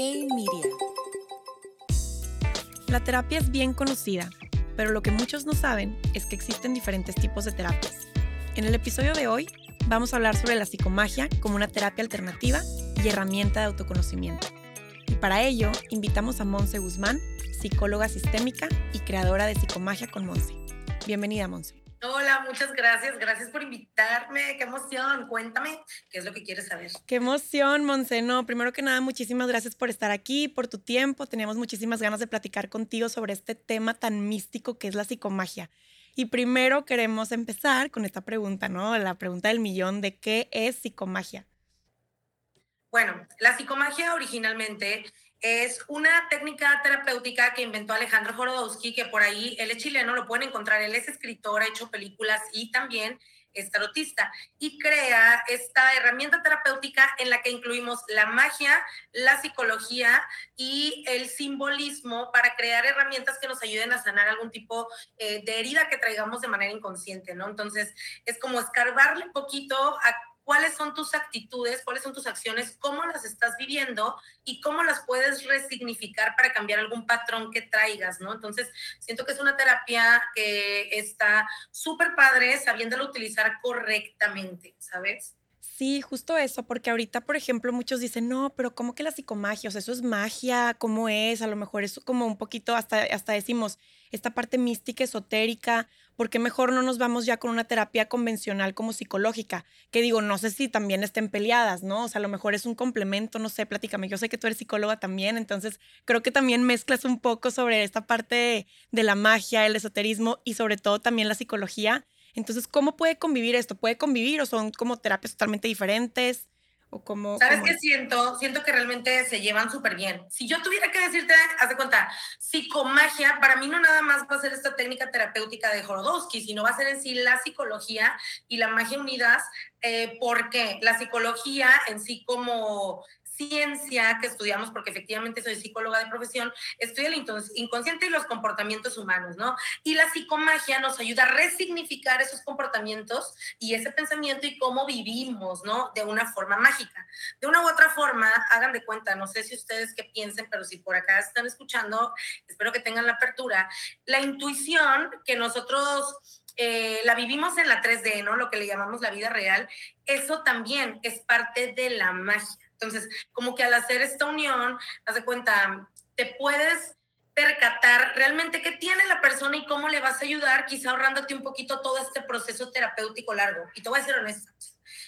Hey Media. La terapia es bien conocida, pero lo que muchos no saben es que existen diferentes tipos de terapias. En el episodio de hoy vamos a hablar sobre la psicomagia como una terapia alternativa y herramienta de autoconocimiento. Y para ello invitamos a Monse Guzmán, psicóloga sistémica y creadora de Psicomagia con Monse. Bienvenida, Monse. Hola, muchas gracias. Gracias por invitarme. Qué emoción. Cuéntame qué es lo que quieres saber. Qué emoción, Monse. No, primero que nada, muchísimas gracias por estar aquí, por tu tiempo. Teníamos muchísimas ganas de platicar contigo sobre este tema tan místico que es la psicomagia. Y primero queremos empezar con esta pregunta, ¿no? La pregunta del millón de qué es psicomagia. Bueno, la psicomagia originalmente es una técnica terapéutica que inventó Alejandro Jorodowski, que por ahí él es chileno, lo pueden encontrar, él es escritor, ha hecho películas y también es tarotista y crea esta herramienta terapéutica en la que incluimos la magia, la psicología y el simbolismo para crear herramientas que nos ayuden a sanar algún tipo eh, de herida que traigamos de manera inconsciente, ¿no? Entonces, es como escarbarle un poquito a cuáles son tus actitudes, cuáles son tus acciones, cómo las estás viviendo y cómo las puedes resignificar para cambiar algún patrón que traigas, ¿no? Entonces, siento que es una terapia que está súper padre sabiéndola utilizar correctamente, ¿sabes? Sí, justo eso, porque ahorita, por ejemplo, muchos dicen, no, pero ¿cómo que la psicomagia? O sea, eso es magia, ¿cómo es? A lo mejor es como un poquito, hasta, hasta decimos, esta parte mística, esotérica, ¿por qué mejor no nos vamos ya con una terapia convencional como psicológica? Que digo, no sé si también estén peleadas, ¿no? O sea, a lo mejor es un complemento, no sé, platícame. Yo sé que tú eres psicóloga también, entonces creo que también mezclas un poco sobre esta parte de la magia, el esoterismo y sobre todo también la psicología. Entonces, ¿cómo puede convivir esto? ¿Puede convivir o son como terapias totalmente diferentes? ¿O cómo, ¿Sabes qué siento? Siento que realmente se llevan súper bien. Si yo tuviera que decirte, haz de cuenta, psicomagia, para mí no nada más va a ser esta técnica terapéutica de Jorodowski, sino va a ser en sí la psicología y la magia unidas, eh, porque la psicología en sí como ciencia que estudiamos, porque efectivamente soy psicóloga de profesión, estudia el inconsciente y los comportamientos humanos, ¿no? Y la psicomagia nos ayuda a resignificar esos comportamientos y ese pensamiento y cómo vivimos, ¿no? De una forma mágica. De una u otra forma, hagan de cuenta, no sé si ustedes qué piensen, pero si por acá están escuchando, espero que tengan la apertura, la intuición que nosotros... Eh, la vivimos en la 3D, ¿no? Lo que le llamamos la vida real, eso también es parte de la magia. Entonces, como que al hacer esta unión, haz de cuenta, te puedes percatar realmente qué tiene la persona y cómo le vas a ayudar, quizá ahorrándote un poquito todo este proceso terapéutico largo. Y te voy a ser honesta,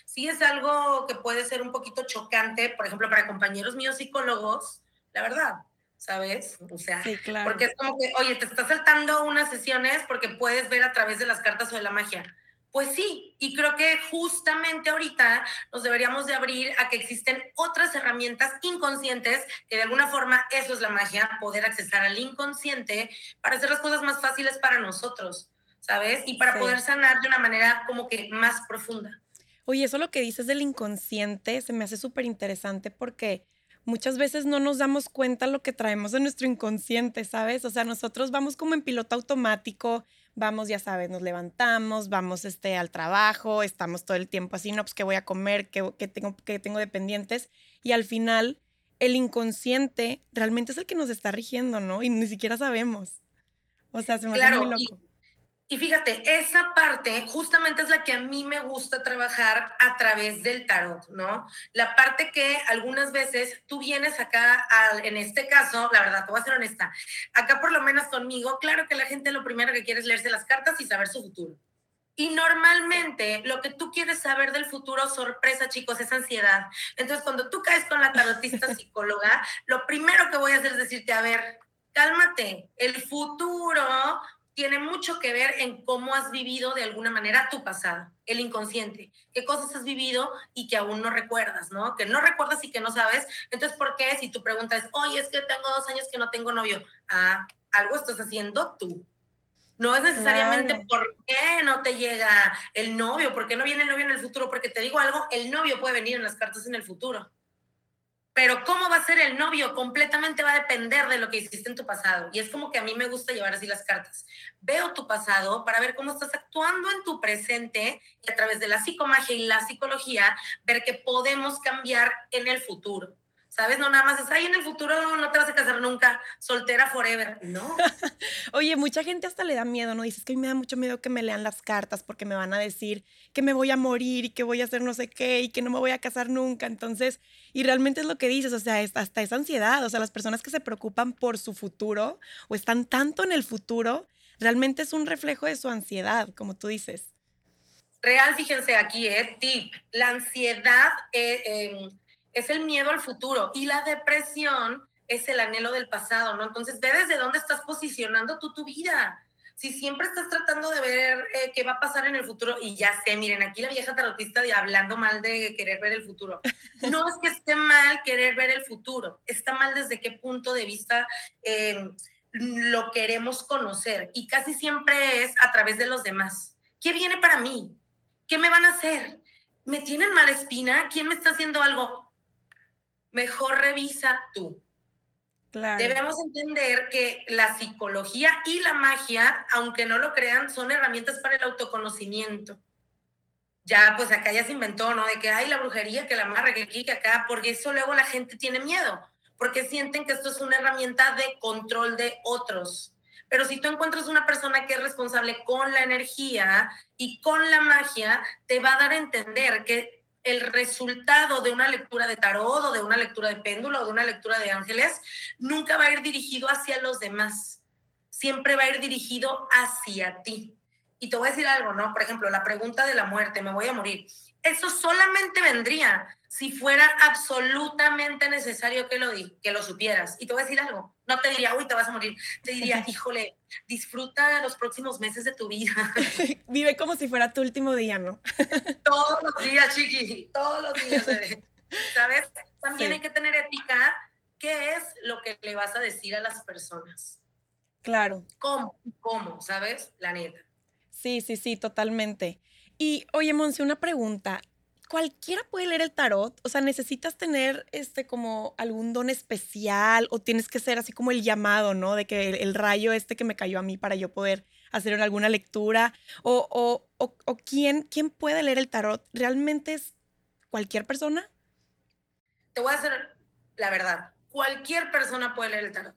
sí es algo que puede ser un poquito chocante, por ejemplo, para compañeros míos psicólogos, la verdad, ¿sabes? O sea, porque es como que, oye, te estás saltando unas sesiones porque puedes ver a través de las cartas o de la magia. Pues sí, y creo que justamente ahorita nos deberíamos de abrir a que existen otras herramientas inconscientes, que de alguna forma eso es la magia, poder accesar al inconsciente para hacer las cosas más fáciles para nosotros, ¿sabes? Y para poder sanar de una manera como que más profunda. Oye, eso lo que dices del inconsciente se me hace súper interesante porque muchas veces no nos damos cuenta lo que traemos en nuestro inconsciente, ¿sabes? O sea, nosotros vamos como en piloto automático, vamos, ya sabes, nos levantamos, vamos este, al trabajo, estamos todo el tiempo así, no, pues qué voy a comer, qué, tengo, qué tengo dependientes, y al final el inconsciente realmente es el que nos está rigiendo, ¿no? Y ni siquiera sabemos. O sea, se me hace muy loco. Y fíjate, esa parte justamente es la que a mí me gusta trabajar a través del tarot, ¿no? La parte que algunas veces tú vienes acá, en este caso, la verdad, te voy a ser honesta, acá por lo menos conmigo, claro que la gente lo primero que quiere es leerse las cartas y saber su futuro. Y normalmente lo que tú quieres saber del futuro, sorpresa chicos, es ansiedad. Entonces cuando tú caes con la tarotista psicóloga, lo primero que voy a hacer es decirte, a ver, cálmate, el futuro tiene mucho que ver en cómo has vivido de alguna manera tu pasado, el inconsciente, qué cosas has vivido y que aún no recuerdas, ¿no? Que no recuerdas y que no sabes. Entonces, ¿por qué? Si tu pregunta es, oye, es que tengo dos años que no tengo novio, ah, algo estás haciendo tú. No es necesariamente por qué no te llega el novio, por qué no viene el novio en el futuro, porque te digo algo, el novio puede venir en las cartas en el futuro. Pero cómo va a ser el novio completamente va a depender de lo que hiciste en tu pasado. Y es como que a mí me gusta llevar así las cartas. Veo tu pasado para ver cómo estás actuando en tu presente y a través de la psicomagia y la psicología ver que podemos cambiar en el futuro. ¿Sabes? No nada más es, ahí en el futuro no te vas a casar nunca, soltera forever. No. Oye, mucha gente hasta le da miedo, ¿no? Dices que a mí me da mucho miedo que me lean las cartas porque me van a decir que me voy a morir y que voy a hacer no sé qué y que no me voy a casar nunca. Entonces, y realmente es lo que dices, o sea, hasta esa ansiedad, o sea, las personas que se preocupan por su futuro o están tanto en el futuro, realmente es un reflejo de su ansiedad, como tú dices. Real, fíjense aquí, eh, tip. La ansiedad eh, em, es el miedo al futuro y la depresión es el anhelo del pasado, ¿no? Entonces, ve desde dónde estás posicionando tú tu vida. Si siempre estás tratando de ver eh, qué va a pasar en el futuro, y ya sé, miren, aquí la vieja tarotista de hablando mal de querer ver el futuro. No es que esté mal querer ver el futuro, está mal desde qué punto de vista em, lo queremos conocer. Y casi siempre es a través de los demás. ¿Qué viene para mí? ¿Qué me van a hacer? ¿Me tienen mala espina? ¿Quién me está haciendo algo? Mejor revisa tú. Debemos entender que la psicología y la magia, aunque no lo crean, son herramientas para el autoconocimiento. Ya, pues acá ya se inventó, ¿no? De que hay la brujería, que la amarre, que aquí, que acá, porque eso luego la gente tiene miedo, porque sienten que esto es una herramienta de control de otros. Pero si tú encuentras una persona que es responsable con la energía y con la magia, te va a dar a entender que el resultado de una lectura de tarot o de una lectura de péndulo o de una lectura de ángeles nunca va a ir dirigido hacia los demás. Siempre va a ir dirigido hacia ti. Y te voy a decir algo, ¿no? Por ejemplo, la pregunta de la muerte, me voy a morir. Eso solamente vendría si fuera absolutamente necesario que lo, que lo supieras. Y te voy a decir algo, no te diría, uy, te vas a morir. Te diría, híjole, disfruta los próximos meses de tu vida. Vive como si fuera tu último día, ¿no? todos los días, chiqui, todos los días. ¿Sabes? También hay que tener ética. ¿Qué es lo que le vas a decir a las personas? Claro. ¿Cómo? ¿Cómo? ¿Sabes? La neta. Sí, sí, sí, totalmente. Y oye, Monse, una pregunta cualquiera puede leer el tarot, o sea, necesitas tener este como algún don especial o tienes que ser así como el llamado, ¿no? De que el, rayo este que me cayó a mí para yo poder hacer alguna lectura o, o, o, quién, quién puede leer el tarot, ¿realmente es cualquier persona? Te voy a hacer la verdad, cualquier persona puede leer el tarot.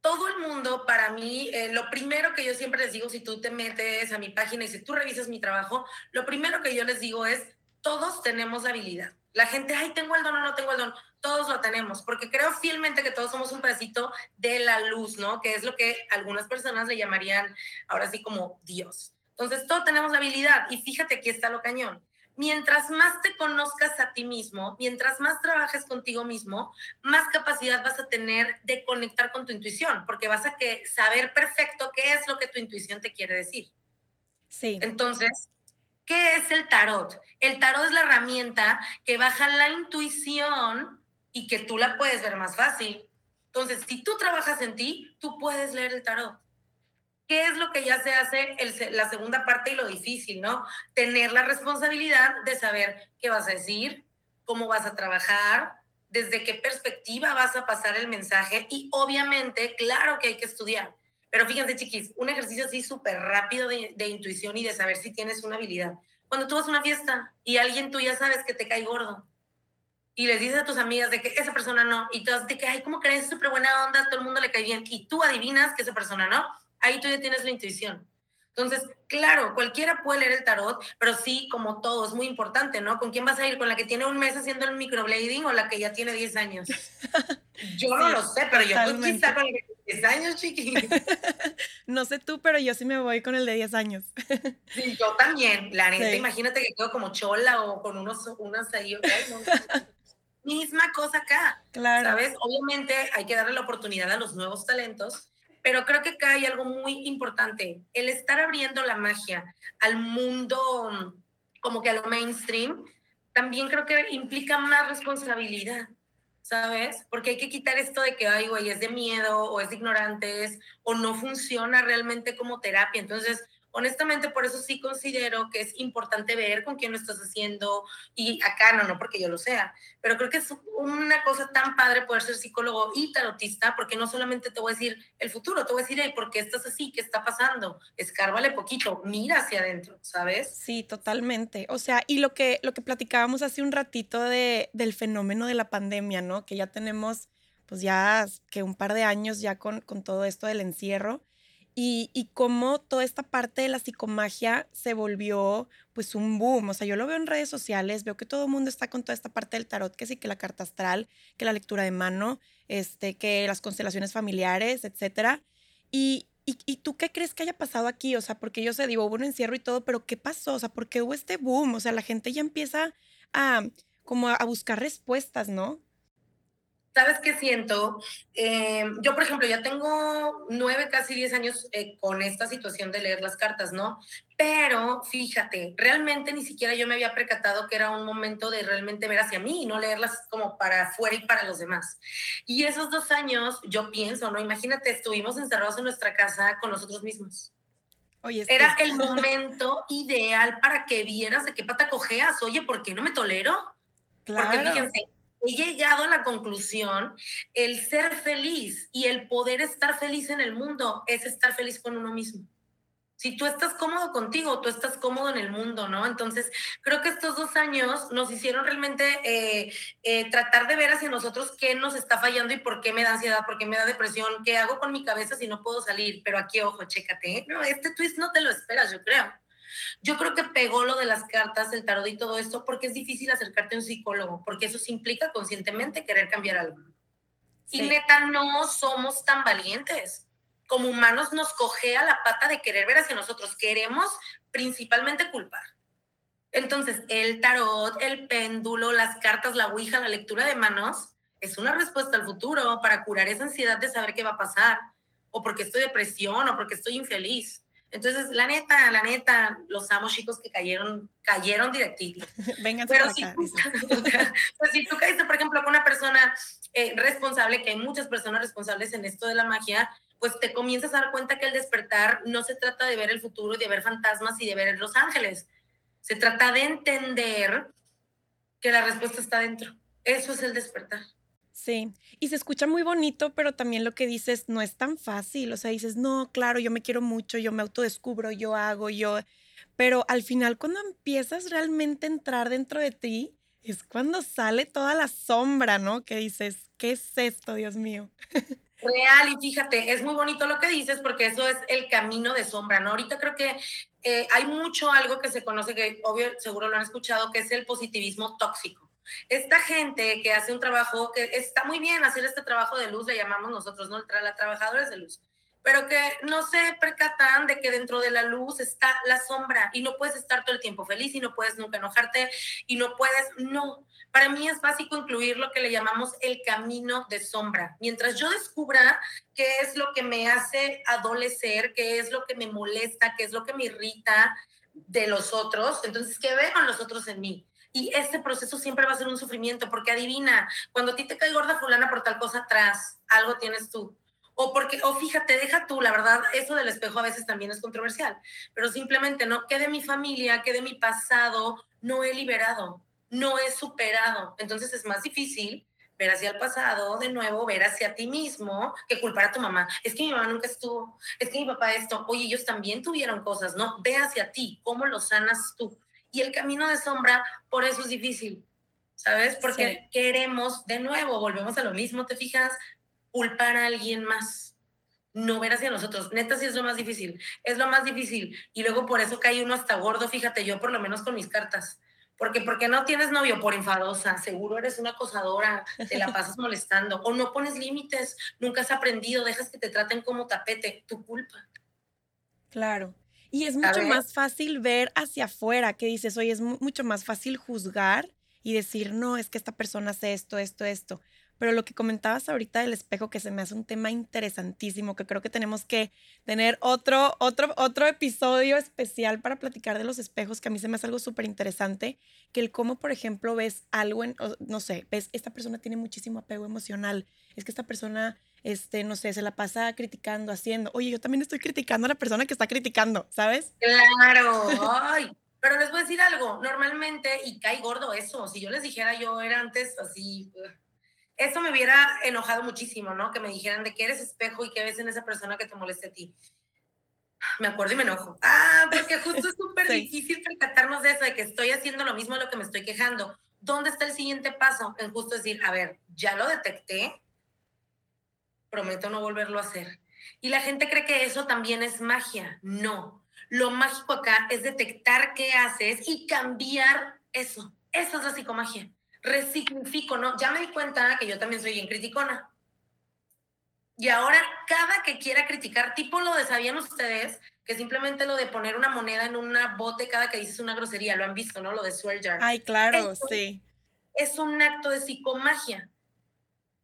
Todo el mundo, para mí, eh, lo primero que yo siempre les digo, si tú te metes a mi página y si tú revisas mi trabajo, lo primero que yo les digo es, todos tenemos la habilidad. La gente, ay, tengo el don o no tengo el don. Todos lo tenemos, porque creo fielmente que todos somos un pedacito de la luz, ¿no? Que es lo que algunas personas le llamarían ahora sí como Dios. Entonces, todos tenemos la habilidad. Y fíjate, aquí está lo cañón. Mientras más te conozcas a ti mismo, mientras más trabajes contigo mismo, más capacidad vas a tener de conectar con tu intuición, porque vas a que saber perfecto qué es lo que tu intuición te quiere decir. Sí. Entonces, ¿Qué es el tarot? El tarot es la herramienta que baja la intuición y que tú la puedes ver más fácil. Entonces, si tú trabajas en ti, tú puedes leer el tarot. ¿Qué es lo que ya se hace la segunda parte y lo difícil, no? Tener la responsabilidad de saber qué vas a decir, cómo vas a trabajar, desde qué perspectiva vas a pasar el mensaje y obviamente, claro que hay que estudiar. Pero fíjense, chiquis, un ejercicio así súper rápido de, intuición y de saber si tienes una habilidad. Cuando tú vas a una fiesta y alguien tú ya sabes que te cae gordo y les dices a tus amigas de que esa persona no, y tú de que, ay, ¿cómo crees? Es súper buena onda, todo el mundo le cae bien, y tú adivinas que esa persona no, ahí tú ya tienes la intuición. Entonces, claro, cualquiera puede leer el tarot, pero sí, como todo, es muy importante, ¿no? ¿Con quién vas a ir? ¿Con la que tiene un mes haciendo el microblading o la que ya tiene 10 años? Yo no lo sé, pero yo pues, quizá con el de 10 años, chiqui. no sé tú, pero yo sí me voy con el de 10 años. sí, yo también. La neta, imagínate que quedo como chola o con unos, unas ahí. Misma cosa acá. Claro. ¿Sabes? Obviamente hay que darle la oportunidad a los nuevos talentos pero creo que acá hay algo muy importante, el estar abriendo la magia al mundo como que a lo mainstream, también creo que implica más responsabilidad, ¿sabes? Porque hay que quitar esto de que, ay, güey, es de miedo o es de ignorantes o no funciona realmente como terapia. Entonces, honestamente por eso sí considero que es importante ver con quién lo estás haciendo y acá no, no porque yo lo sea, pero creo que es una cosa tan padre poder ser psicólogo y tarotista porque no solamente te voy a decir el futuro, te voy a decir, hey, ¿por qué estás así? ¿Qué está pasando? Escárvale poquito, mira hacia adentro, ¿sabes? Sí, totalmente. O sea, y lo que, lo que platicábamos hace un ratito de, del fenómeno de la pandemia, ¿no? Que ya tenemos pues ya que un par de años ya con, con todo esto del encierro y, y cómo toda esta parte de la psicomagia se volvió pues un boom. O sea, yo lo veo en redes sociales, veo que todo el mundo está con toda esta parte del tarot, que sí, que la carta astral, que la lectura de mano, este, que las constelaciones familiares, etcétera. Y, y, y, tú qué crees que haya pasado aquí? O sea, porque yo sé, digo, hubo un encierro y todo, pero ¿qué pasó? O sea, ¿por qué hubo este boom? O sea, la gente ya empieza a como a buscar respuestas, ¿no? ¿Sabes qué siento? Eh, yo, por ejemplo, ya tengo nueve, casi diez años eh, con esta situación de leer las cartas, ¿no? Pero fíjate, realmente ni siquiera yo me había percatado que era un momento de realmente ver hacia mí y no leerlas como para afuera y para los demás. Y esos dos años, yo pienso, ¿no? Imagínate, estuvimos encerrados en nuestra casa con nosotros mismos. Oye, Era el momento ideal para que vieras de qué pata cojeas. Oye, ¿por qué no me tolero? Claro. Porque fíjense, he llegado a la conclusión, el ser feliz y el poder estar feliz en el mundo es estar feliz con uno mismo. Si tú estás cómodo contigo, tú estás cómodo en el mundo, ¿no? Entonces, creo que estos dos años nos hicieron realmente eh, eh, tratar de ver hacia nosotros qué nos está fallando y por qué me da ansiedad, por qué me da depresión, qué hago con mi cabeza si no puedo salir. Pero aquí, ojo, chécate, ¿eh? no, este twist no te lo esperas, yo creo. Yo creo que pegó lo de las cartas, el tarot y todo esto, porque es difícil acercarte a un psicólogo, porque eso implica conscientemente querer cambiar algo. Y neta, no somos tan valientes. Como humanos nos cogea la pata de querer ver hacia nosotros. Queremos principalmente culpar. Entonces, el tarot, el péndulo, las cartas, la ouija, la lectura de manos, es una respuesta al futuro para curar esa ansiedad de saber qué va a pasar, o porque estoy depresión, o porque estoy infeliz. Entonces, la neta, la neta, los amos chicos que cayeron, cayeron directito. Vengan Pero si, tú, pues, si tú caíste, por ejemplo, con una persona eh, responsable, que hay muchas personas responsables en esto de la magia, pues te comienzas a dar cuenta que el despertar no se trata de ver el futuro y de ver fantasmas y de ver los ángeles. Se trata de entender que la respuesta está dentro. Eso es el despertar. Sí, y se escucha muy bonito, pero también lo que dices no es tan fácil. O sea, dices, no, claro, yo me quiero mucho, yo me autodescubro, yo hago, yo. Pero al final, cuando empiezas realmente a entrar dentro de ti, es cuando sale toda la sombra, ¿no? Que dices, ¿qué es esto, Dios mío? Real, y fíjate, es muy bonito lo que dices porque eso es el camino de sombra, ¿no? Ahorita creo que eh, hay mucho algo que se conoce, que obvio seguro lo han escuchado, que es el positivismo tóxico. Esta gente que hace un trabajo, que está muy bien hacer este trabajo de luz, le llamamos nosotros, ¿no? La trabajadores de luz, pero que no se percatan de que dentro de la luz está la sombra y no puedes estar todo el tiempo feliz y no puedes nunca enojarte y no puedes, no. Para mí es básico incluir lo que le llamamos el camino de sombra. Mientras yo descubra qué es lo que me hace adolecer, qué es lo que me molesta, qué es lo que me irrita de los otros, entonces, ¿qué veo los otros en mí? Y este proceso siempre va a ser un sufrimiento, porque adivina, cuando a ti te cae gorda fulana por tal cosa atrás, algo tienes tú. O porque, o fíjate, deja tú, la verdad, eso del espejo a veces también es controversial, pero simplemente no, que de mi familia, que de mi pasado, no he liberado, no he superado. Entonces es más difícil ver hacia el pasado, de nuevo, ver hacia ti mismo, que culpar a tu mamá. Es que mi mamá nunca estuvo, es que mi papá esto, oye, ellos también tuvieron cosas, ¿no? Ve hacia ti, ¿cómo lo sanas tú? Y el camino de sombra, por eso es difícil, ¿sabes? Porque queremos, de nuevo, volvemos a lo mismo, ¿te fijas? Culpar a alguien más. No ver hacia nosotros. Neta, sí es lo más difícil. Es lo más difícil. Y luego por eso cae uno hasta gordo, fíjate, yo por lo menos con mis cartas. Porque, porque no tienes novio por enfadosa, seguro eres una acosadora, te la pasas molestando, o no pones límites, nunca has aprendido, dejas que te traten como tapete, tu culpa. Claro. Y es mucho más fácil ver hacia afuera, que dices, oye, es mucho más fácil juzgar y decir, no, es que esta persona hace esto, esto, esto. Pero lo que comentabas ahorita del espejo, que se me hace un tema interesantísimo, que creo que tenemos que tener otro, otro, otro episodio especial para platicar de los espejos, que a mí se me hace algo súper interesante, que el cómo, por ejemplo, ves algo en, no sé, ves, esta persona tiene muchísimo apego emocional, es que esta persona, este, no sé, se la pasa criticando, haciendo, oye, yo también estoy criticando a la persona que está criticando, ¿sabes? Claro, ay. Pero les voy a decir algo, normalmente, y cae gordo eso, si yo les dijera yo era antes así, eso me hubiera enojado muchísimo, ¿no? Que me dijeran de que eres espejo y que ves en esa persona que te moleste a ti. Me acuerdo y me enojo. Ah, porque justo es súper difícil percatarnos de eso, de que estoy haciendo lo mismo de lo que me estoy quejando. ¿Dónde está el siguiente paso? En justo decir, a ver, ya lo detecté, prometo no volverlo a hacer. Y la gente cree que eso también es magia. No. Lo mágico acá es detectar qué haces y cambiar eso. Eso es la psicomagia resignifico, ¿no? Ya me di cuenta que yo también soy bien criticona. Y ahora, cada que quiera criticar, tipo lo de, ¿sabían ustedes? Que simplemente lo de poner una moneda en una bote cada que dices una grosería, lo han visto, ¿no? Lo de swear jar. Ay, claro, sí. Es un acto de psicomagia,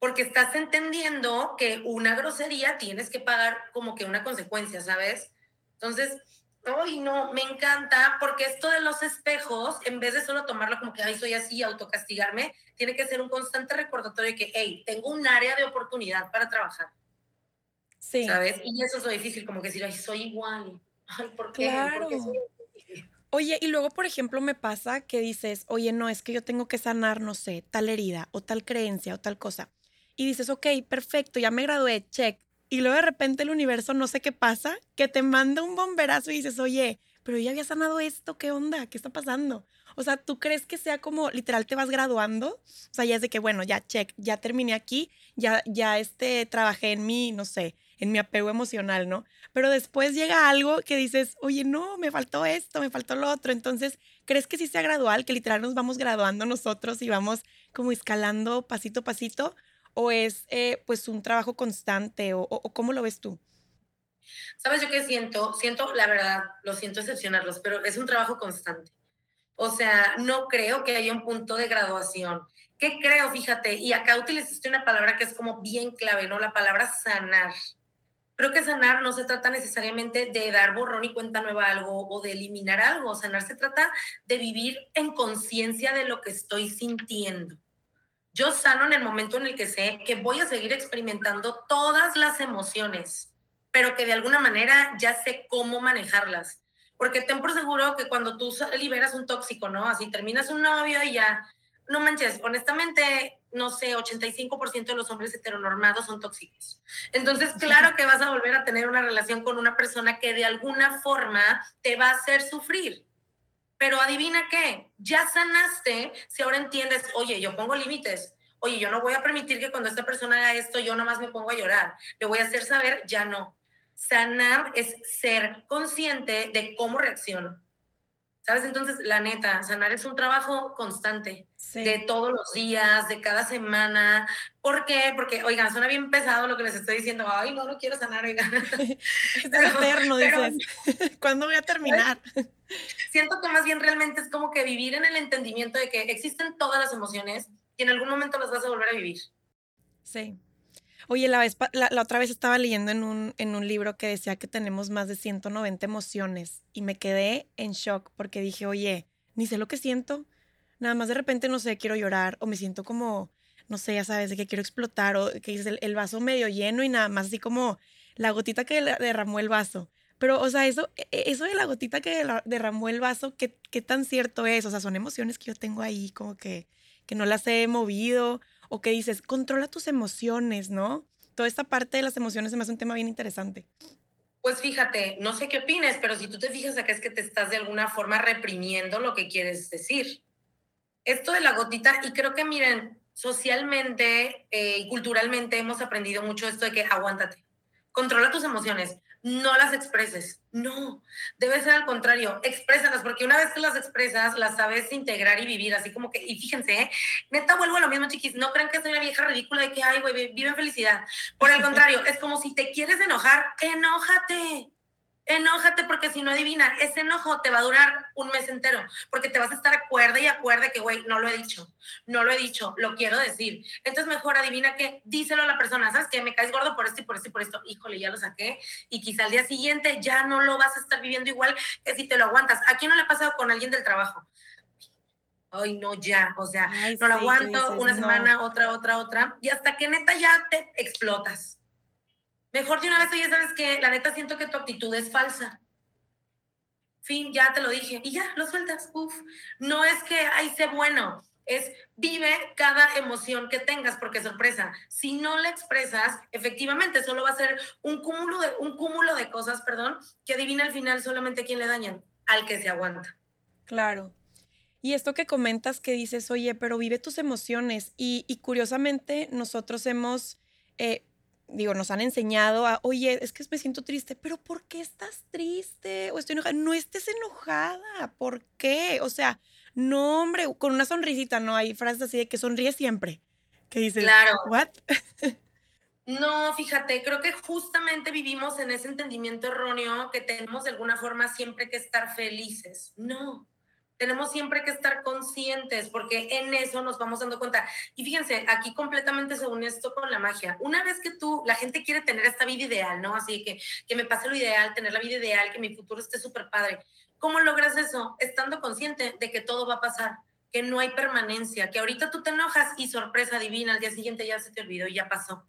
porque estás entendiendo que una grosería tienes que pagar como que una consecuencia, ¿sabes? Entonces, Ay, no, me encanta, porque esto de los espejos, en vez de solo tomarlo como que, ay, soy así, autocastigarme, tiene que ser un constante recordatorio de que, hey, tengo un área de oportunidad para trabajar. Sí. ¿Sabes? Y eso es lo difícil, como que decir, ay, soy igual. Ay, ¿por qué? Claro. Oye, y luego, por ejemplo, me pasa que dices, oye, no, es que yo tengo que sanar, no sé, tal herida o tal creencia o tal cosa. Y dices, ok, perfecto, ya me gradué, check, y luego de repente el universo, no sé qué pasa, que te manda un bomberazo y dices, oye, pero ya había sanado esto, ¿qué onda? ¿Qué está pasando? O sea, ¿tú crees que sea como literal te vas graduando? O sea, ya es de que, bueno, ya check, ya terminé aquí, ya, ya este, trabajé en mí, no sé, en mi apego emocional, ¿no? Pero después llega algo que dices, oye, no, me faltó esto, me faltó lo otro. Entonces, ¿crees que sí sea gradual, que literal nos vamos graduando nosotros y vamos como escalando pasito a pasito? O es eh, pues un trabajo constante o, cómo lo ves tú? ¿Sabes yo qué siento? Siento, la verdad, lo siento excepcionarlos, pero es un trabajo constante. O sea, no creo que haya un punto de graduación. ¿Qué creo? Fíjate, y acá utilizaste una palabra que es como bien clave, ¿no? La palabra sanar. Creo que sanar no se trata necesariamente de dar borrón y cuenta nueva algo o de eliminar algo. Sanar se trata de vivir en conciencia de lo que estoy sintiendo. Yo sano en el momento en el que sé que voy a seguir experimentando todas las emociones, pero que de alguna manera ya sé cómo manejarlas. Porque ten por seguro que cuando tú liberas un tóxico, ¿no? Así terminas un novio y ya, no manches, honestamente, no sé, 85% de los hombres heteronormados son tóxicos. Entonces, claro que vas a volver a tener una relación con una persona que de alguna forma te va a hacer sufrir. Pero adivina qué, ya sanaste si ahora entiendes, oye, yo pongo límites. Oye, yo no voy a permitir que cuando esta persona haga esto, yo nomás me pongo a llorar. Le voy a hacer saber, ya no. Sanar es ser consciente de cómo reacciono. ¿Sabes? Entonces, la neta, sanar es un trabajo constante, de todos los días, de cada semana. ¿Por qué? Porque, oigan, suena bien pesado lo que les estoy diciendo. Ay, no, no quiero sanar, oigan. Es eterno, dices. ¿Cuándo voy a terminar? Siento que más bien realmente es como que vivir en el entendimiento de que existen todas las emociones y en algún momento las vas a volver a vivir. Sí. Oye, la, vez, la, otra vez estaba leyendo en un, en un libro que decía que tenemos más de 190 emociones y me quedé en shock porque dije, oye, ni sé lo que siento. Nada más de repente, no sé, quiero llorar o me siento como, no sé, ya sabes, de que quiero explotar o que es el, vaso medio lleno y nada más así como la gotita que derramó el vaso. Pero, o sea, eso, e, e, eso de la gotita que derramó el vaso, ¿qué, ¿qué tan cierto es? O sea, son emociones que yo tengo ahí como que, que no las he movido o que dices, controla tus emociones, ¿no? Toda esta parte de las emociones se me hace un tema bien interesante. Pues fíjate, no sé qué opines, pero si tú te fijas acá es que te estás de alguna forma reprimiendo lo que quieres decir. Esto de la gotita, y creo que miren, socialmente eh, y culturalmente hemos aprendido mucho esto de que aguántate, controla tus emociones no las expreses. No, debe ser al contrario, exprésalas, porque una vez que las expresas, las sabes integrar y vivir, así como que, y fíjense, ¿eh? neta vuelvo a lo mismo, chiquis, no crean que soy una vieja ridícula de que, ay, güey, vive en felicidad. Por el contrario, es como si te quieres enojar, enójate. Enójate porque si no adivina, ese enojo te va a durar un mes entero, porque te vas a estar acuerda y acuerde que, güey, no lo he dicho, no lo he dicho, lo quiero decir. Entonces mejor adivina que díselo a la persona, ¿sabes qué? Me caes gordo por esto y por esto y por esto. Híjole, ya lo saqué. Y quizá al día siguiente ya no lo vas a estar viviendo igual que si te lo aguantas. ¿A quién no le ha pasado con alguien del trabajo? Ay, no, ya, o sea, no lo aguanto, una semana, otra, otra, otra, y hasta que neta ya te explotas Mejor de una vez, ya sabes que la neta siento que tu actitud es falsa. Fin, ya te lo dije. Y ya, lo sueltas. No es que, ay, sé bueno. Es vive cada emoción que tengas, porque sorpresa. Si no la expresas, efectivamente, solo va a ser un cúmulo de, un cúmulo de cosas, perdón, que adivina al final solamente quién le dañan, al que se aguanta. Claro. Y esto que comentas que dices, oye, pero vive tus emociones. Y, y curiosamente, nosotros hemos eh, digo, nos han enseñado a, oye, es que me siento triste, pero ¿por qué estás triste? O estoy enojada. No estés enojada, ¿por qué? O sea, no, hombre, con una sonrisita, ¿no? Hay frases así de que sonríe siempre. Que dices, claro. ¿what? No, fíjate, creo que justamente vivimos en ese entendimiento erróneo que tenemos de alguna forma siempre que estar felices. No, tenemos siempre que estar conscientes porque en eso nos vamos dando cuenta. Y fíjense, aquí completamente se une esto con la magia. Una vez que tú, la gente quiere tener esta vida ideal, ¿no? Así que que me pase lo ideal, tener la vida ideal, que mi futuro esté súper padre. ¿Cómo logras eso? Estando consciente de que todo va a pasar, que no hay permanencia, que ahorita tú te enojas y sorpresa divina, al día siguiente ya se te olvidó y ya pasó.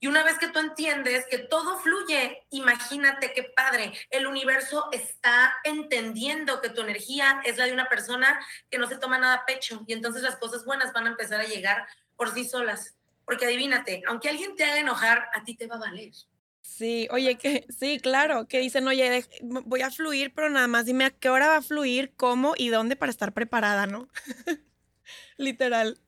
Y una vez que tú entiendes que todo fluye, imagínate qué padre, el universo está entendiendo que tu energía es la de una persona que no se toma nada a pecho y entonces las cosas buenas van a empezar a llegar por sí solas. Porque adivínate, aunque alguien te haga enojar, a ti te va a valer. Sí, oye, que sí, claro, que dicen, oye, voy a fluir, pero nada más dime a qué hora va a fluir, cómo y dónde para estar preparada, ¿no? Literal.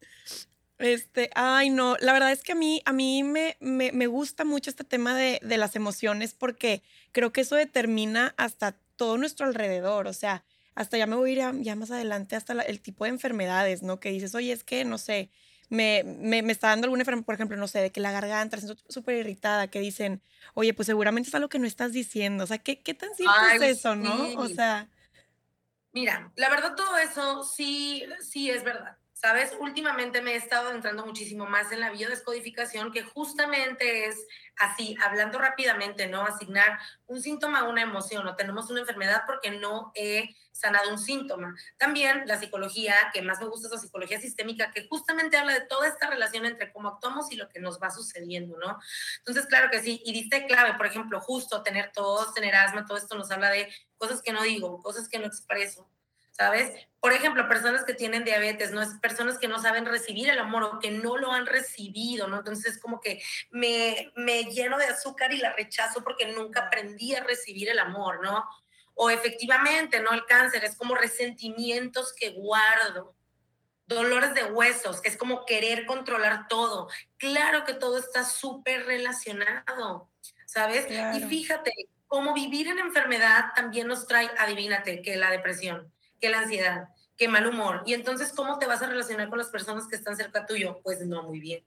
Este, ay, no, la verdad es que a mí, a mí me, me, gusta mucho este tema de, de, las emociones porque creo que eso determina hasta todo nuestro alrededor, o sea, hasta ya me voy a ir ya más adelante hasta el tipo de enfermedades, ¿no? Que dices, oye, es que, no sé, me, me, me está dando alguna enfermedad, por ejemplo, no sé, de que la garganta está súper irritada, que dicen, oye, pues seguramente es algo que no estás diciendo, o sea, ¿qué, qué tan cierto es eso, no? O sea... Mira, la verdad todo eso sí, sí es verdad. Sabes, últimamente me he estado entrando muchísimo más en la biodescodificación, que justamente es así, hablando rápidamente, ¿no? Asignar un síntoma a una emoción o tenemos una enfermedad porque no he sanado un síntoma. También la psicología, que más me gusta es la psicología sistémica, que justamente habla de toda esta relación entre cómo actuamos y lo que nos va sucediendo, ¿no? Entonces, claro que sí, y diste clave, por ejemplo, justo tener tos, tener asma, todo esto nos habla de cosas que no digo, cosas que no expreso ¿sabes? Por ejemplo, personas que tienen diabetes, ¿no? Es personas que no saben recibir el amor o que no lo han recibido, ¿no? Entonces, como que me, me lleno de azúcar y la rechazo porque nunca aprendí a recibir el amor, ¿no? O efectivamente, ¿no? El cáncer es como resentimientos que guardo, dolores de huesos, que es como querer controlar todo. Claro que todo está súper relacionado, ¿sabes? Y fíjate, como vivir en enfermedad también nos trae, adivínate, que la depresión que la ansiedad, que mal humor. Y entonces, ¿cómo te vas a relacionar con las personas que están cerca tuyo? Pues no muy bien.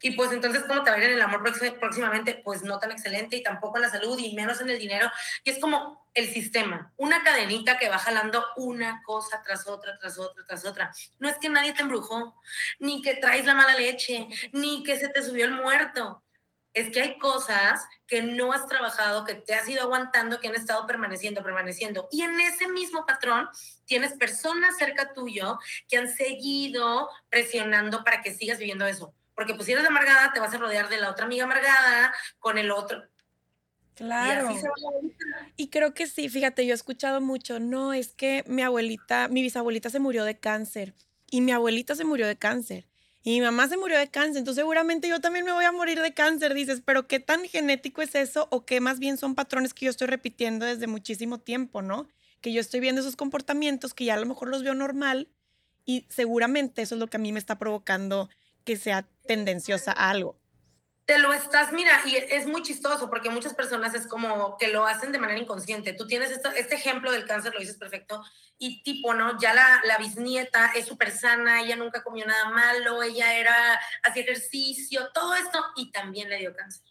Y pues entonces, ¿cómo te va a ir en el amor próximamente? Pues no tan excelente y tampoco en la salud y menos en el dinero. Y es como el sistema, una cadenita que va jalando una cosa tras otra, tras otra, tras otra. No es que nadie te embrujó, ni que traes la mala leche, ni que se te subió el muerto es que hay cosas que no has trabajado, que te has ido aguantando, que han estado permaneciendo, permaneciendo. Y en ese mismo patrón tienes personas cerca tuyo que han seguido presionando para que sigas viviendo eso. Porque pues si eres amargada, te vas a rodear de la otra amiga amargada, con el otro. Claro. Y, y creo que sí, fíjate, yo he escuchado mucho, no, es que mi abuelita, mi bisabuelita se murió de cáncer y mi abuelita se murió de cáncer y mi mamá se murió de cáncer, entonces seguramente yo también me voy a morir de cáncer, dices, pero ¿qué tan genético es eso o qué más bien son patrones que yo estoy repitiendo desde muchísimo tiempo, ¿no? Que yo estoy viendo esos comportamientos que ya a lo mejor los veo normal y seguramente eso es lo que a mí me está provocando que sea tendenciosa a algo te lo estás, mira, y es muy chistoso porque muchas personas es como que lo hacen de manera inconsciente. Tú tienes este ejemplo del cáncer, lo dices perfecto, y tipo, ¿no? Ya la, la bisnieta es súper sana, ella nunca comió nada malo, ella era, hacía ejercicio, todo esto, y también le dio cáncer.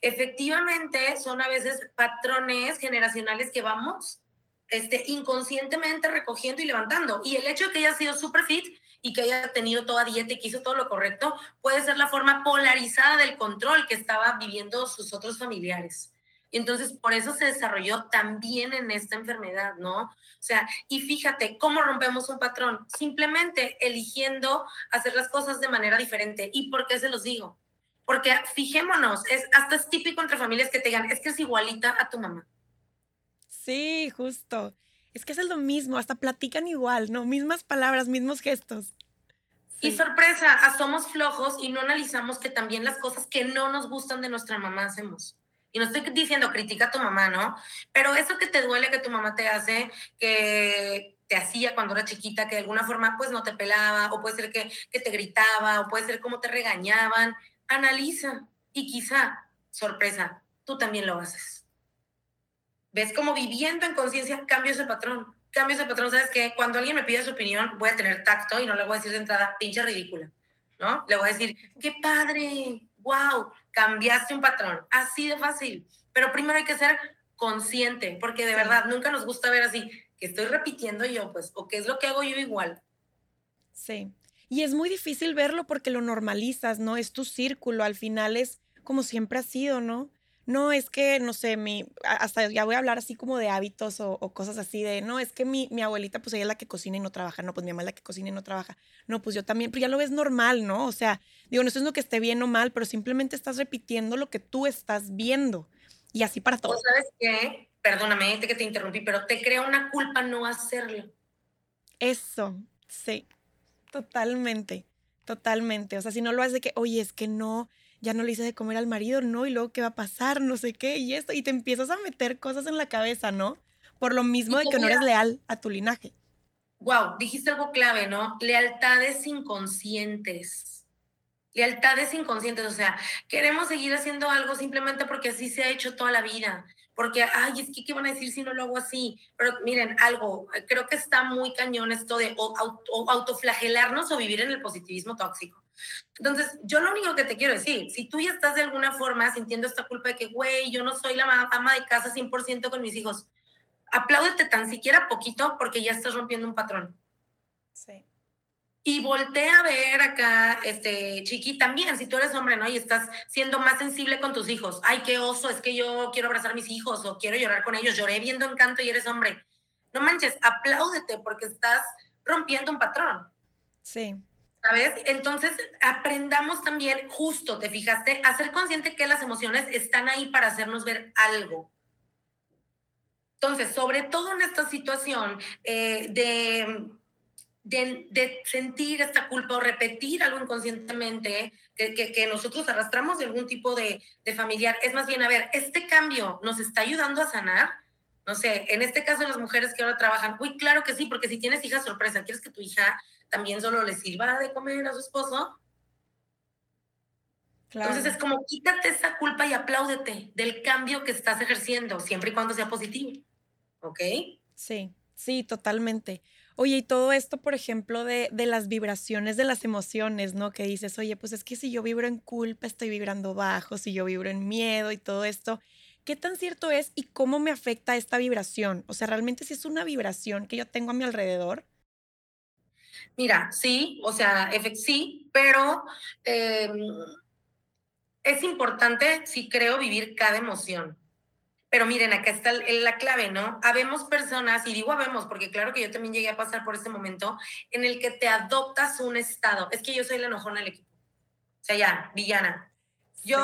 Efectivamente, son a veces patrones generacionales que vamos este, inconscientemente recogiendo y levantando. Y el hecho de que haya sido super fit y que haya tenido toda dieta y que hizo todo lo correcto, puede ser la forma polarizada del control que estaba viviendo sus otros familiares. Y entonces por eso se desarrolló también en esta enfermedad, ¿no? O sea, y fíjate cómo rompemos un patrón, simplemente eligiendo hacer las cosas de manera diferente. ¿Y por qué se los digo? Porque fijémonos, es hasta es típico entre familias que te digan, es que es igualita a tu mamá. Sí, justo. Es que es lo mismo, hasta platican igual, ¿no? Mismas palabras, mismos gestos. Y sorpresa, somos flojos y no analizamos que también las cosas que no nos gustan de nuestra mamá hacemos. Y no estoy diciendo critica a tu mamá, ¿no? Pero eso que te duele que tu mamá te hace, que te hacía cuando era chiquita, que de alguna forma pues no te pelaba, o puede ser que, que te gritaba, o puede ser como te regañaban, analiza y quizá, sorpresa, tú también lo haces ves como viviendo en conciencia, cambio ese patrón. Cambio ese patrón, ¿sabes que Cuando alguien me pide su opinión, voy a tener tacto y no le voy a decir de entrada, pinche ridícula, ¿no? Le voy a decir, qué padre, wow, cambiaste un patrón. Así de fácil. Pero primero hay que ser consciente, porque de verdad nunca nos gusta ver así, que estoy repitiendo yo, pues, o qué es lo que hago yo igual. Sí. Y es muy difícil verlo porque lo normalizas, ¿no? Es tu círculo, al final es como siempre ha sido, ¿no? No, es que, no sé, mi, hasta ya voy a hablar así como de hábitos o, cosas así de, no, es que mi, mi, abuelita, pues ella es la que cocina y no trabaja, no, pues mi mamá es la que cocina y no trabaja, no, pues yo también, pero ya lo ves normal, ¿no? O sea, digo, no estoy diciendo que esté bien o mal, pero simplemente estás repitiendo lo que tú estás viendo y así para todos. ¿Sabes qué? Perdóname que te interrumpí, pero te crea una culpa no hacerlo. Eso, sí, totalmente, totalmente. O sea, si no lo haces de que, oye, es que no, ya no le hice de comer al marido, ¿no? Y luego, ¿qué va a pasar? No sé qué, y esto. Y te empiezas a meter cosas en la cabeza, ¿no? Por lo mismo de que no eres leal a tu linaje. Wow, dijiste algo clave, ¿no? Lealtades inconscientes. Lealtades inconscientes, o sea, queremos seguir haciendo algo simplemente porque así se ha hecho toda la vida porque, ay, es que, ¿qué van a decir si no lo hago así? Pero miren, algo, creo que está muy cañón esto de autoflagelarnos o vivir en el positivismo tóxico. Entonces, yo lo único que te quiero decir, si tú ya estás de alguna forma sintiendo esta culpa de que, güey, yo no soy la ama de casa 100% con mis hijos, apláudete tan siquiera poquito porque ya estás rompiendo un patrón. Sí. Y voltea a ver acá, este, Chiqui, también, si tú eres hombre, ¿no? Y estás siendo más sensible con tus hijos. Ay, qué oso, es que yo quiero abrazar a mis hijos o quiero llorar con ellos. Lloré viendo encanto y eres hombre. No manches, apláudete porque estás rompiendo un patrón. Sí. ¿Sabes? Entonces, aprendamos también, justo, ¿te fijaste? A ser consciente que las emociones están ahí para hacernos ver algo. Entonces, sobre todo en esta situación eh, de de, sentir esta culpa o repetir algo inconscientemente que, que, nosotros arrastramos de algún tipo de, de, familiar. Es más bien, a ver, este cambio nos está ayudando a sanar. No sé, en este caso las mujeres que ahora trabajan, uy, claro que sí, porque si tienes hija sorpresa, ¿quieres que tu hija también solo le sirva de comer a su esposo? Entonces es como quítate esa culpa y apláudete del cambio que estás ejerciendo, siempre y cuando sea positivo. ¿Ok? Sí, sí, totalmente. Oye, y todo esto, por ejemplo, de, de, las vibraciones de las emociones, ¿no? Que dices, oye, pues es que si yo vibro en culpa, estoy vibrando bajo, si yo vibro en miedo y todo esto, ¿qué tan cierto es y cómo me afecta esta vibración? O sea, realmente si es una vibración que yo tengo a mi alrededor. Mira, sí, o sea, sí, pero em, es importante, sí creo, vivir cada emoción. Pero miren, acá está la clave, ¿no? Habemos personas, y digo habemos, porque claro que yo también llegué a pasar por este momento, en el que te adoptas un estado. Es que yo soy la enojona del equipo. O sea, ya, villana. Yo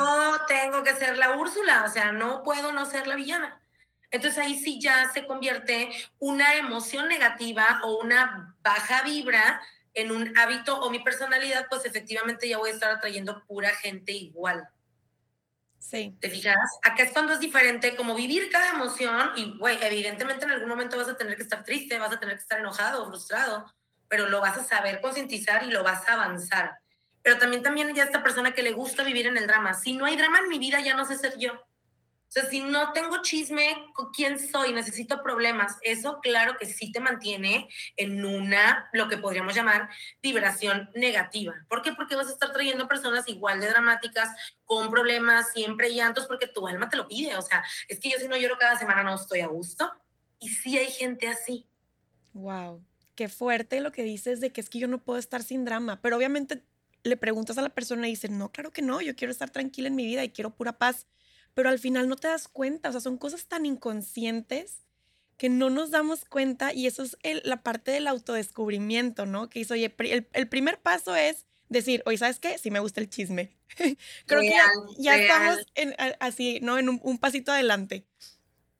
tengo que ser la Úrsula, o sea, no puedo no ser la villana. Entonces ahí sí ya se convierte una emoción negativa o una baja vibra en un hábito o mi personalidad, pues efectivamente ya voy a estar atrayendo pura gente igual. Sí. ¿Te fijas? Acá es cuando es diferente, como vivir cada emoción y, güey, evidentemente en algún momento vas a tener que estar triste, vas a tener que estar enojado, frustrado, pero lo vas a saber concientizar y lo vas a avanzar. Pero también, también ya esta persona que le gusta vivir en el drama. Si no hay drama en mi vida, ya no sé ser yo. O sea, si no tengo chisme, ¿quién soy? Necesito problemas. Eso, claro que sí te mantiene en una, lo que podríamos llamar, vibración negativa. ¿Por qué? Porque vas a estar trayendo personas igual de dramáticas, con problemas, siempre llantos, porque tu alma te lo pide. O sea, es que yo si no lloro cada semana no estoy a gusto. Y sí hay gente así. Wow, qué fuerte lo que dices de que es que yo no puedo estar sin drama. Pero obviamente le preguntas a la persona y dice, no, claro que no, yo quiero estar tranquila en mi vida y quiero pura paz pero al final no te das cuenta, o sea, son cosas tan inconscientes que no nos damos cuenta y eso es la parte del autodescubrimiento, ¿no? Que hizo, oye, el, primer paso es decir, oye, ¿sabes qué? Sí me gusta el chisme. Creo que ya, estamos en, así, ¿no? En un, un pasito adelante.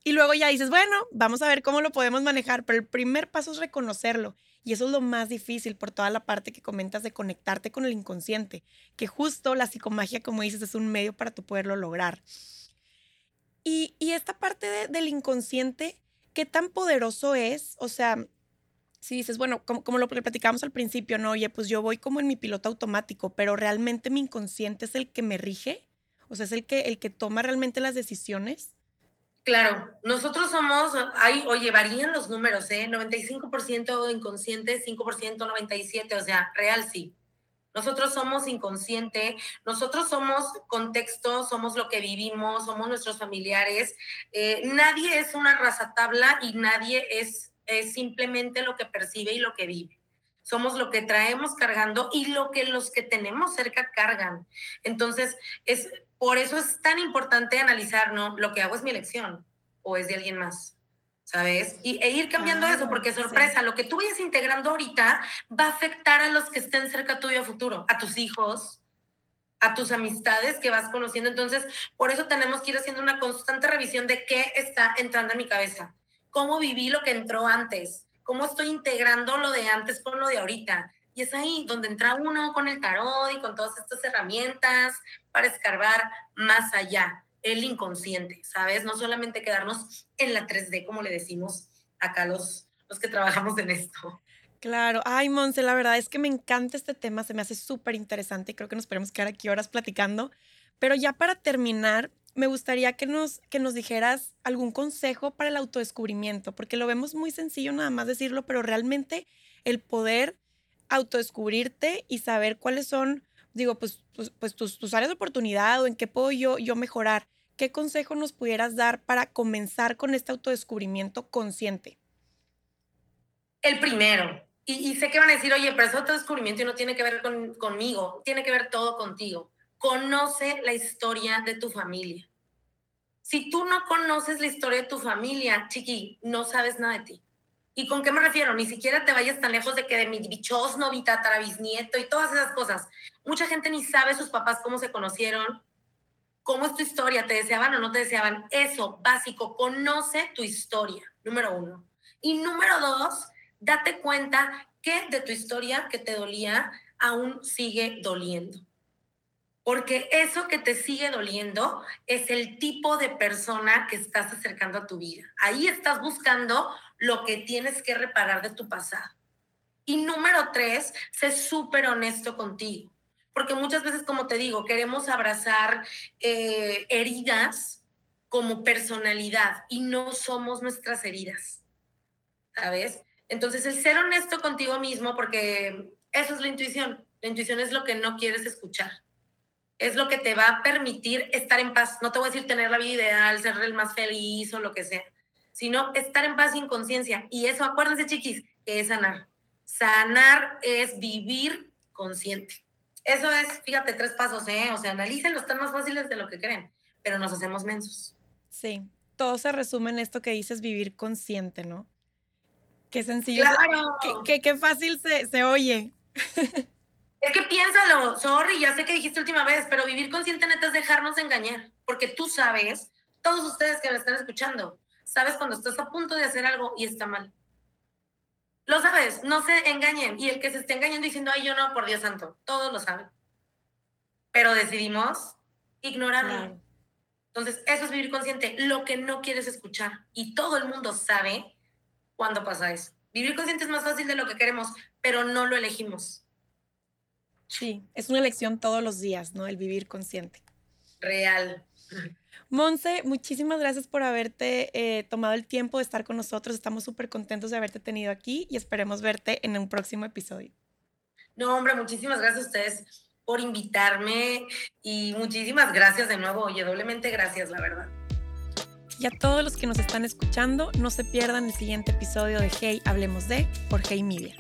Y luego ya dices, bueno, vamos a ver cómo lo podemos manejar, pero el primer paso es reconocerlo. Y eso es lo más difícil por toda la parte que comentas de conectarte con el inconsciente, que justo la psicomagia, como dices, es un medio para tú poderlo lograr. Y, esta parte del inconsciente, ¿qué tan poderoso es? O sea, si dices, bueno, como, como lo platicamos al principio, ¿no? Oye, pues yo voy como en mi piloto automático, pero realmente mi inconsciente es el que me rige, o sea, es el que, el que toma realmente las decisiones. Claro, nosotros somos, hay, oye, varían los números, ¿eh? 95% inconsciente, 5% 97%, o sea, real sí. Nosotros somos inconsciente, nosotros somos contexto, somos lo que vivimos, somos nuestros familiares. Eh, nadie es una raza tabla y nadie es, es simplemente lo que percibe y lo que vive. Somos lo que traemos cargando y lo que los que tenemos cerca cargan. Entonces, es, por eso es tan importante analizar, ¿no? Lo que hago es mi elección o es de alguien más. ¿Sabes? Y, e ir cambiando eso, porque sorpresa, lo que tú vayas integrando ahorita va a afectar a los que estén cerca tuyo a futuro, a tus hijos, a tus amistades que vas conociendo. Entonces, por eso tenemos que ir haciendo una constante revisión de qué está entrando en mi cabeza, cómo viví lo que entró antes, cómo estoy integrando lo de antes con lo de ahorita. Y es ahí donde entra uno con el tarot y con todas estas herramientas para escarbar más allá el inconsciente, ¿sabes? No solamente quedarnos en la 3D, como le decimos acá los, los que trabajamos en esto. Claro, ay Monse, la verdad es que me encanta este tema, se me hace súper interesante y creo que nos podemos quedar aquí horas platicando. Pero ya para terminar, me gustaría que nos, que nos dijeras algún consejo para el autodescubrimiento, porque lo vemos muy sencillo nada más decirlo, pero realmente el poder autodescubrirte y saber cuáles son, digo, pues, pues, pues tus, tus, áreas de oportunidad o en qué puedo yo, yo mejorar. ¿qué consejo nos pudieras dar para comenzar con este autodescubrimiento consciente? El primero, y, sé que van a decir, oye, pero ese autodescubrimiento no tiene que ver conmigo, tiene que ver todo contigo. Conoce la historia de tu familia. Si tú no conoces la historia de tu familia, chiqui, no sabes nada de ti. ¿Y con qué me refiero? Ni siquiera te vayas tan lejos de que de mi bichosno, mi tataravisnieto y todas esas cosas. Mucha gente ni sabe sus papás cómo se conocieron, ¿Cómo es tu historia? ¿Te deseaban o no te deseaban? Eso, básico, conoce tu historia, número uno. Y número dos, date cuenta que de tu historia que te dolía aún sigue doliendo. Porque eso que te sigue doliendo es el tipo de persona que estás acercando a tu vida. Ahí estás buscando lo que tienes que reparar de tu pasado. Y número tres, sé súper honesto contigo porque muchas veces, como te digo, queremos abrazar eh, heridas como personalidad y no somos nuestras heridas, ¿sabes? Entonces, el ser honesto contigo mismo, porque eso es la intuición, la intuición es lo que no quieres escuchar, es lo que te va a permitir estar en paz, no te voy a decir tener la vida ideal, ser el más feliz o lo que sea, sino estar en paz sin conciencia. Y eso, acuérdense, chiquis, que es sanar. Sanar es vivir consciente. Eso es, fíjate, tres pasos, ¿eh? O sea, analícenlo, están más fáciles de lo que creen, pero nos hacemos mensos. Sí, todo se resume en esto que dices, vivir consciente, ¿no? Qué sencillo. Claro. Qué, qué, fácil se, se oye. Es que piénsalo, sorry, ya sé que dijiste última vez, pero vivir consciente neta es dejarnos de engañar, porque tú sabes, todos ustedes que me están escuchando, sabes cuando estás a punto de hacer algo y está mal. Lo sabes, no se engañen. Y el que se esté engañando diciendo, ay, yo no, por Dios santo, todos lo saben. Pero decidimos ignorarlo. Entonces, eso es vivir consciente, lo que no quieres escuchar. Y todo el mundo sabe cuándo pasa eso. Vivir consciente es más fácil de lo que queremos, pero no lo elegimos. Sí, es una elección todos los días, ¿no? El vivir consciente. Real. Monse, muchísimas gracias por haberte eh, tomado el tiempo de estar con nosotros. Estamos súper contentos de haberte tenido aquí y esperemos verte en un próximo episodio. No, hombre, muchísimas gracias a ustedes por invitarme y muchísimas gracias de nuevo. Oye, doblemente gracias, la verdad. Y a todos los que nos están escuchando, no se pierdan el siguiente episodio de Hey, Hablemos de por Hey Media.